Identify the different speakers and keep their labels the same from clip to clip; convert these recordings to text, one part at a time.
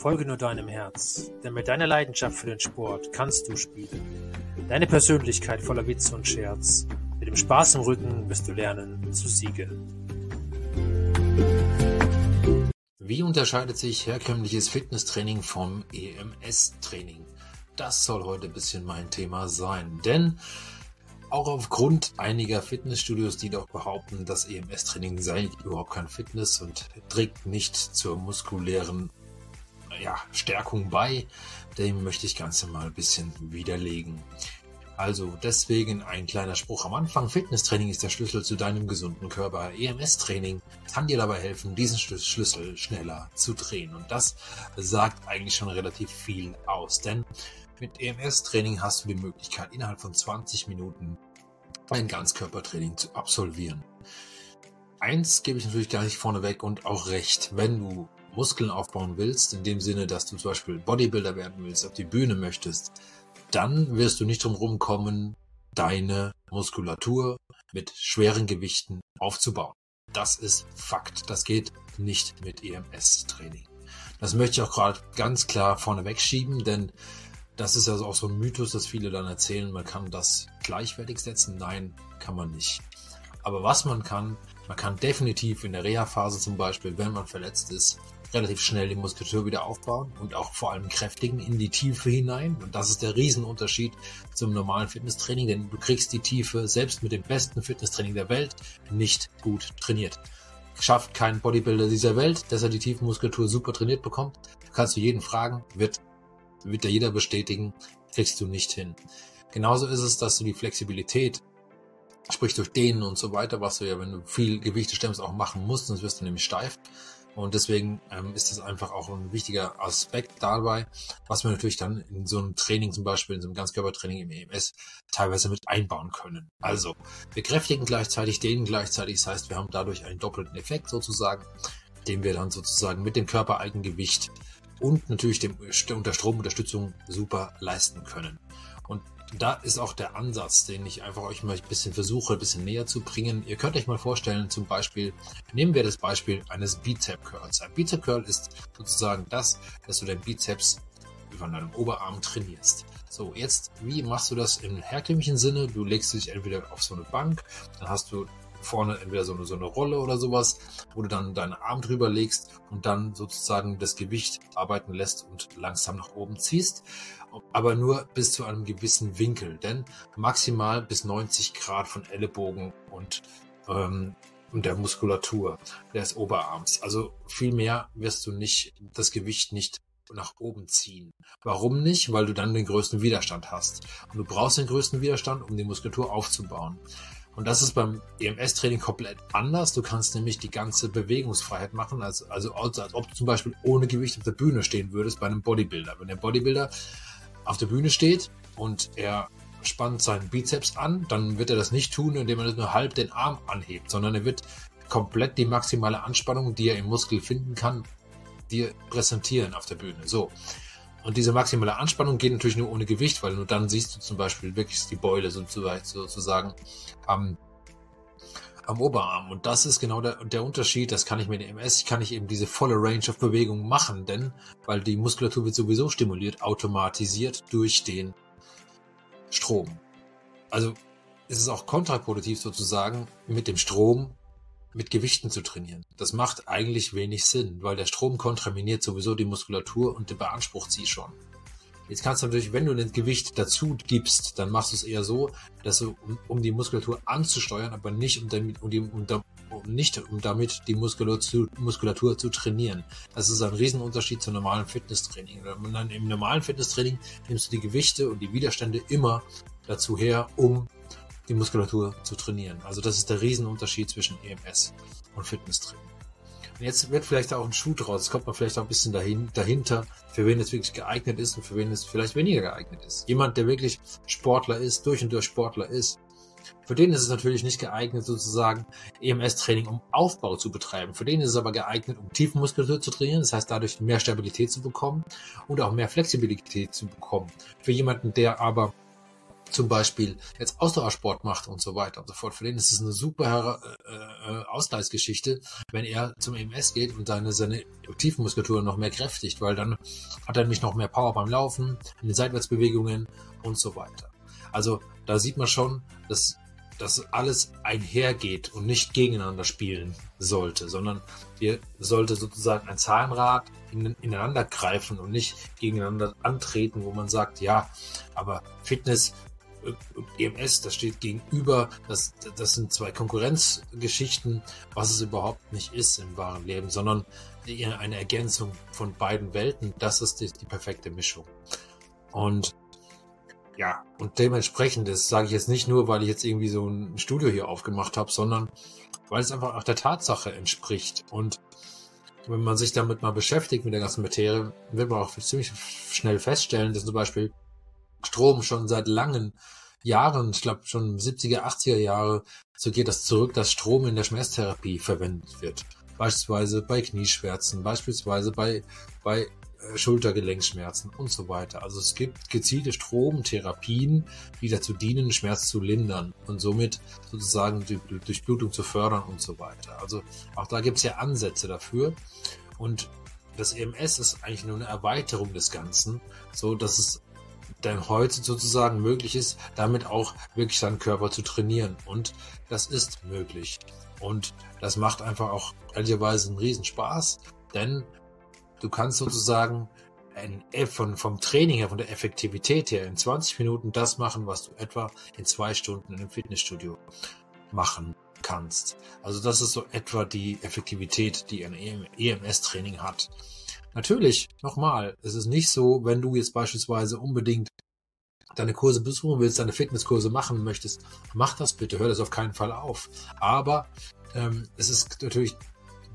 Speaker 1: Folge nur deinem Herz, denn mit deiner Leidenschaft für den Sport kannst du spielen. Deine Persönlichkeit voller Witz und Scherz. Mit dem Spaß im Rücken wirst du lernen zu siegen.
Speaker 2: Wie unterscheidet sich herkömmliches Fitnesstraining vom EMS-Training? Das soll heute ein bisschen mein Thema sein, denn auch aufgrund einiger Fitnessstudios, die doch behaupten, das EMS-Training sei überhaupt kein Fitness und trägt nicht zur muskulären ja, Stärkung bei, dem möchte ich Ganze mal ein bisschen widerlegen. Also deswegen ein kleiner Spruch am Anfang. Fitnesstraining ist der Schlüssel zu deinem gesunden Körper. EMS-Training kann dir dabei helfen, diesen Schlüssel schneller zu drehen. Und das sagt eigentlich schon relativ viel aus. Denn mit EMS-Training hast du die Möglichkeit, innerhalb von 20 Minuten ein Ganzkörpertraining zu absolvieren. Eins gebe ich natürlich gar nicht vorneweg und auch recht. Wenn du Muskeln aufbauen willst, in dem Sinne, dass du zum Beispiel Bodybuilder werden willst, auf die Bühne möchtest, dann wirst du nicht drum kommen, deine Muskulatur mit schweren Gewichten aufzubauen. Das ist Fakt. Das geht nicht mit EMS-Training. Das möchte ich auch gerade ganz klar vorneweg schieben, denn das ist also auch so ein Mythos, dass viele dann erzählen, man kann das gleichwertig setzen. Nein, kann man nicht. Aber was man kann, man kann definitiv in der Reha-Phase zum Beispiel, wenn man verletzt ist, relativ schnell die Muskulatur wieder aufbauen und auch vor allem kräftigen in die Tiefe hinein. Und das ist der Riesenunterschied zum normalen Fitnesstraining, denn du kriegst die Tiefe selbst mit dem besten Fitnesstraining der Welt nicht gut trainiert. Schafft kein Bodybuilder dieser Welt, dass er die Tiefenmuskulatur super trainiert bekommt. Kannst du jeden fragen, wird wird ja jeder bestätigen, kriegst du nicht hin. Genauso ist es, dass du die Flexibilität, sprich durch Dehnen und so weiter, was du ja, wenn du viel Gewichte stemmst, auch machen musst, sonst wirst du nämlich steif. Und deswegen ähm, ist das einfach auch ein wichtiger Aspekt dabei, was wir natürlich dann in so einem Training, zum Beispiel in so einem Ganzkörpertraining im EMS, teilweise mit einbauen können. Also, wir kräftigen gleichzeitig, dehnen gleichzeitig, das heißt, wir haben dadurch einen doppelten Effekt sozusagen, den wir dann sozusagen mit dem Körpereigengewicht und natürlich dem, unter Stromunterstützung super leisten können. Und da ist auch der Ansatz, den ich einfach euch mal ein bisschen versuche, ein bisschen näher zu bringen. Ihr könnt euch mal vorstellen, zum Beispiel, nehmen wir das Beispiel eines Bizep Curls. Ein Bizep Curl ist sozusagen das, dass du deinen Bizeps von deinem Oberarm trainierst. So, jetzt, wie machst du das im herkömmlichen Sinne? Du legst dich entweder auf so eine Bank, dann hast du vorne entweder so eine, so eine Rolle oder sowas, wo du dann deinen Arm drüber legst und dann sozusagen das Gewicht arbeiten lässt und langsam nach oben ziehst. Aber nur bis zu einem gewissen Winkel, denn maximal bis 90 Grad von Ellenbogen und, ähm, der Muskulatur des Oberarms. Also viel mehr wirst du nicht, das Gewicht nicht nach oben ziehen. Warum nicht? Weil du dann den größten Widerstand hast. Und du brauchst den größten Widerstand, um die Muskulatur aufzubauen. Und das ist beim EMS-Training komplett anders. Du kannst nämlich die ganze Bewegungsfreiheit machen, also, also als ob du zum Beispiel ohne Gewicht auf der Bühne stehen würdest bei einem Bodybuilder. Wenn der Bodybuilder auf der Bühne steht und er spannt seinen Bizeps an, dann wird er das nicht tun, indem er nur halb den Arm anhebt, sondern er wird komplett die maximale Anspannung, die er im Muskel finden kann, dir präsentieren auf der Bühne. So. Und diese maximale Anspannung geht natürlich nur ohne Gewicht, weil nur dann siehst du zum Beispiel wirklich die Beule sozusagen am, am Oberarm. Und das ist genau der, der Unterschied. Das kann ich mit dem MS, kann ich eben diese volle Range of Bewegung machen, denn, weil die Muskulatur wird sowieso stimuliert, automatisiert durch den Strom. Also, ist es auch kontraproduktiv sozusagen, mit dem Strom mit Gewichten zu trainieren. Das macht eigentlich wenig Sinn, weil der Strom kontraminiert sowieso die Muskulatur und beansprucht sie schon. Jetzt kannst du natürlich, wenn du ein Gewicht dazu gibst, dann machst du es eher so, dass du, um, um die Muskulatur anzusteuern, aber nicht um, damit, um, die, um, um nicht um damit die Muskulatur Muskulatur zu trainieren. Das ist ein Riesenunterschied zum normalen Fitnesstraining. Im normalen Fitnesstraining nimmst du die Gewichte und die Widerstände immer dazu her, um die Muskulatur zu trainieren. Also das ist der Riesenunterschied zwischen EMS und Fitnesstraining. Und jetzt wird vielleicht auch ein Schuh draus. Es kommt man vielleicht auch ein bisschen dahin, dahinter, für wen es wirklich geeignet ist und für wen es vielleicht weniger geeignet ist. Jemand, der wirklich Sportler ist, durch und durch Sportler ist, für den ist es natürlich nicht geeignet, sozusagen EMS-Training um Aufbau zu betreiben. Für den ist es aber geeignet, um Tiefenmuskulatur zu trainieren, das heißt dadurch mehr Stabilität zu bekommen und auch mehr Flexibilität zu bekommen. Für jemanden, der aber zum Beispiel jetzt Ausdauersport macht und so weiter und so fort. Für den ist es eine super äh, äh, Ausgleichsgeschichte, wenn er zum EMS geht und seine, seine Tiefenmuskulatur noch mehr kräftigt, weil dann hat er nämlich noch mehr Power beim Laufen, in den Seitwärtsbewegungen und so weiter. Also da sieht man schon, dass dass alles einhergeht und nicht gegeneinander spielen sollte, sondern wir sollte sozusagen ein Zahnrad in, ineinander greifen und nicht gegeneinander antreten, wo man sagt, ja, aber Fitness EMS, das steht gegenüber, das, das sind zwei Konkurrenzgeschichten, was es überhaupt nicht ist im wahren Leben, sondern eine Ergänzung von beiden Welten. Das ist die, die perfekte Mischung. Und ja, und dementsprechend, das sage ich jetzt nicht nur, weil ich jetzt irgendwie so ein Studio hier aufgemacht habe, sondern weil es einfach auch der Tatsache entspricht. Und wenn man sich damit mal beschäftigt mit der ganzen Materie, wird man auch ziemlich schnell feststellen, dass zum Beispiel Strom schon seit langen Jahren, ich glaube schon 70er, 80er Jahre, so geht das zurück, dass Strom in der Schmerztherapie verwendet wird. Beispielsweise bei Knieschmerzen, beispielsweise bei, bei äh, Schultergelenkschmerzen und so weiter. Also es gibt gezielte Stromtherapien, die dazu dienen, Schmerz zu lindern und somit sozusagen die Durchblutung zu fördern und so weiter. Also auch da gibt es ja Ansätze dafür und das EMS ist eigentlich nur eine Erweiterung des Ganzen, so dass es dann heute sozusagen möglich ist, damit auch wirklich seinen Körper zu trainieren. Und das ist möglich. Und das macht einfach auch ehrlicherweise einen Riesenspaß, denn Du kannst sozusagen ein, von, vom Training her, von der Effektivität her in 20 Minuten das machen, was du etwa in zwei Stunden in einem Fitnessstudio machen kannst. Also das ist so etwa die Effektivität, die ein EMS-Training hat. Natürlich, nochmal, es ist nicht so, wenn du jetzt beispielsweise unbedingt deine Kurse besuchen willst, deine Fitnesskurse machen möchtest, mach das bitte, hör das auf keinen Fall auf. Aber ähm, es ist natürlich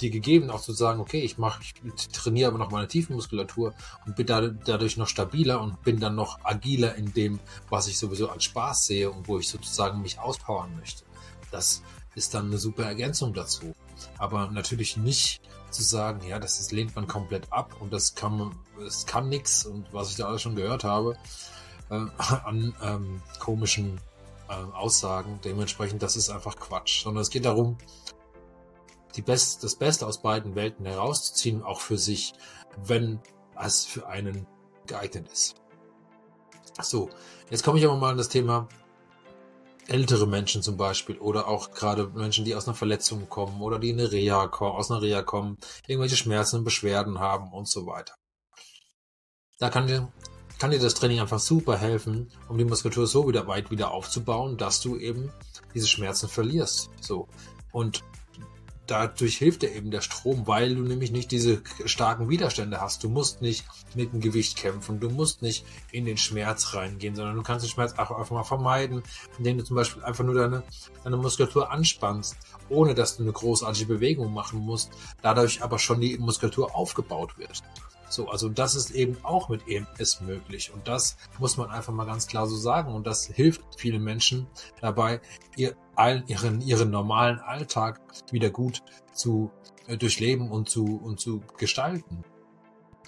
Speaker 2: dir gegeben, auch zu sagen, okay, ich mache, ich trainiere aber noch meine Tiefenmuskulatur und bin da, dadurch noch stabiler und bin dann noch agiler in dem, was ich sowieso als Spaß sehe und wo ich sozusagen mich auspowern möchte. Das ist dann eine super Ergänzung dazu. Aber natürlich nicht zu sagen, ja, das, das lehnt man komplett ab und das kann, das kann nix und was ich da alles schon gehört habe äh, an ähm, komischen äh, Aussagen. Dementsprechend, das ist einfach Quatsch. Sondern es geht darum, die Best, das Beste aus beiden Welten herauszuziehen, auch für sich, wenn es für einen geeignet ist. So, jetzt komme ich aber mal an das Thema ältere Menschen zum Beispiel oder auch gerade Menschen, die aus einer Verletzung kommen oder die in eine Reha kommen, aus einer Reha kommen, irgendwelche Schmerzen und Beschwerden haben und so weiter. Da kann kann dir das Training einfach super helfen, um die Muskulatur so wieder weit wieder aufzubauen, dass du eben diese Schmerzen verlierst. So. Und dadurch hilft dir eben der Strom, weil du nämlich nicht diese starken Widerstände hast. Du musst nicht mit dem Gewicht kämpfen, du musst nicht in den Schmerz reingehen, sondern du kannst den Schmerz auch einfach mal vermeiden, indem du zum Beispiel einfach nur deine, deine Muskulatur anspannst, ohne dass du eine großartige Bewegung machen musst, dadurch aber schon die Muskulatur aufgebaut wird. So, also das ist eben auch mit EMS möglich. Und das muss man einfach mal ganz klar so sagen. Und das hilft vielen Menschen dabei, ihr, ihren, ihren normalen Alltag wieder gut zu äh, durchleben und zu, und zu gestalten.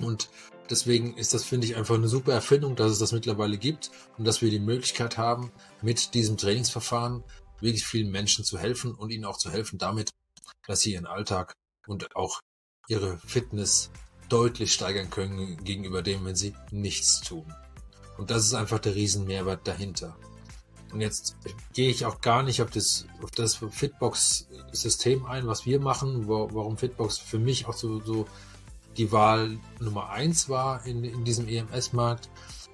Speaker 2: Und deswegen ist das, finde ich, einfach eine super Erfindung, dass es das mittlerweile gibt und dass wir die Möglichkeit haben, mit diesem Trainingsverfahren wirklich vielen Menschen zu helfen und ihnen auch zu helfen damit, dass sie ihren Alltag und auch ihre Fitness deutlich steigern können gegenüber dem, wenn sie nichts tun. Und das ist einfach der Riesenmehrwert dahinter. Und jetzt gehe ich auch gar nicht auf das, auf das Fitbox-System ein, was wir machen, wo, warum Fitbox für mich auch so, so die Wahl Nummer eins war in, in diesem EMS-Markt.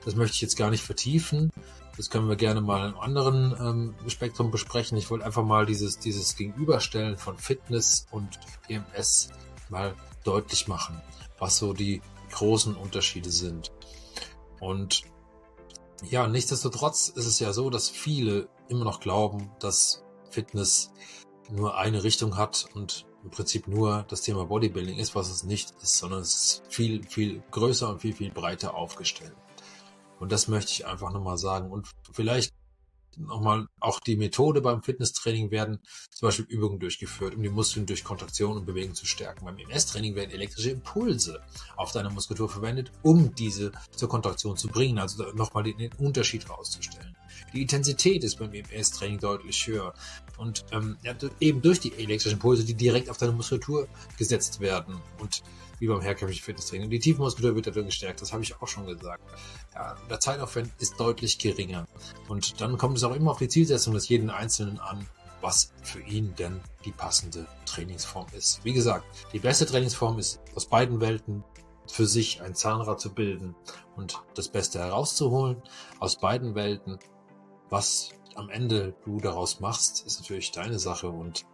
Speaker 2: Das möchte ich jetzt gar nicht vertiefen. Das können wir gerne mal im anderen ähm, Spektrum besprechen. Ich wollte einfach mal dieses, dieses Gegenüberstellen von Fitness und EMS mal deutlich machen was so die großen Unterschiede sind. Und ja, nichtsdestotrotz ist es ja so, dass viele immer noch glauben, dass Fitness nur eine Richtung hat und im Prinzip nur das Thema Bodybuilding ist, was es nicht ist, sondern es ist viel, viel größer und viel, viel breiter aufgestellt. Und das möchte ich einfach nochmal sagen. Und vielleicht nochmal auch die Methode beim Fitnesstraining werden zum Beispiel Übungen durchgeführt, um die Muskeln durch Kontraktion und Bewegung zu stärken. Beim EMS-Training werden elektrische Impulse auf deiner Muskulatur verwendet, um diese zur Kontraktion zu bringen, also nochmal den, Unterschied rauszustellen. Die Intensität ist beim EMS-Training deutlich höher Und ähm, ja, eben durch die elektrischen Pulse, die direkt auf deine Muskulatur gesetzt werden. Und wie beim herkömmlichen Fitnesstraining. Die Tiefmuskulatur wird dadurch gestärkt, das habe ich auch schon gesagt. Ja, der Zeitaufwand ist deutlich geringer. Und dann kommt es auch immer auf die Zielsetzung des jeden Einzelnen an, was für ihn denn die passende Trainingsform ist. Wie gesagt, die beste Trainingsform ist aus beiden Welten für sich ein Zahnrad zu bilden und das Beste herauszuholen aus beiden Welten. Was am Ende du daraus machst, ist natürlich deine Sache und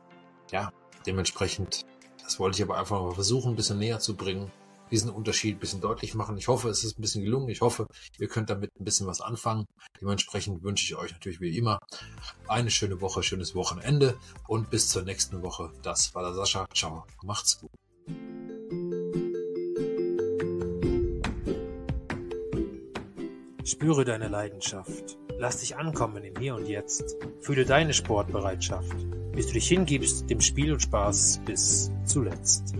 Speaker 2: ja, dementsprechend das wollte ich aber einfach mal versuchen, ein bisschen näher zu bringen, diesen Unterschied ein bisschen deutlich machen. Ich hoffe, es ist ein bisschen gelungen. Ich hoffe, ihr könnt damit ein bisschen was anfangen. Dementsprechend wünsche ich euch natürlich wie immer eine schöne Woche, schönes Wochenende und bis zur nächsten Woche. Das war der Sascha. Ciao. Macht's gut.
Speaker 1: Spüre deine Leidenschaft. Lass dich ankommen im Hier und Jetzt. Fühle deine Sportbereitschaft bis du dich hingibst dem Spiel und Spaß bis zuletzt.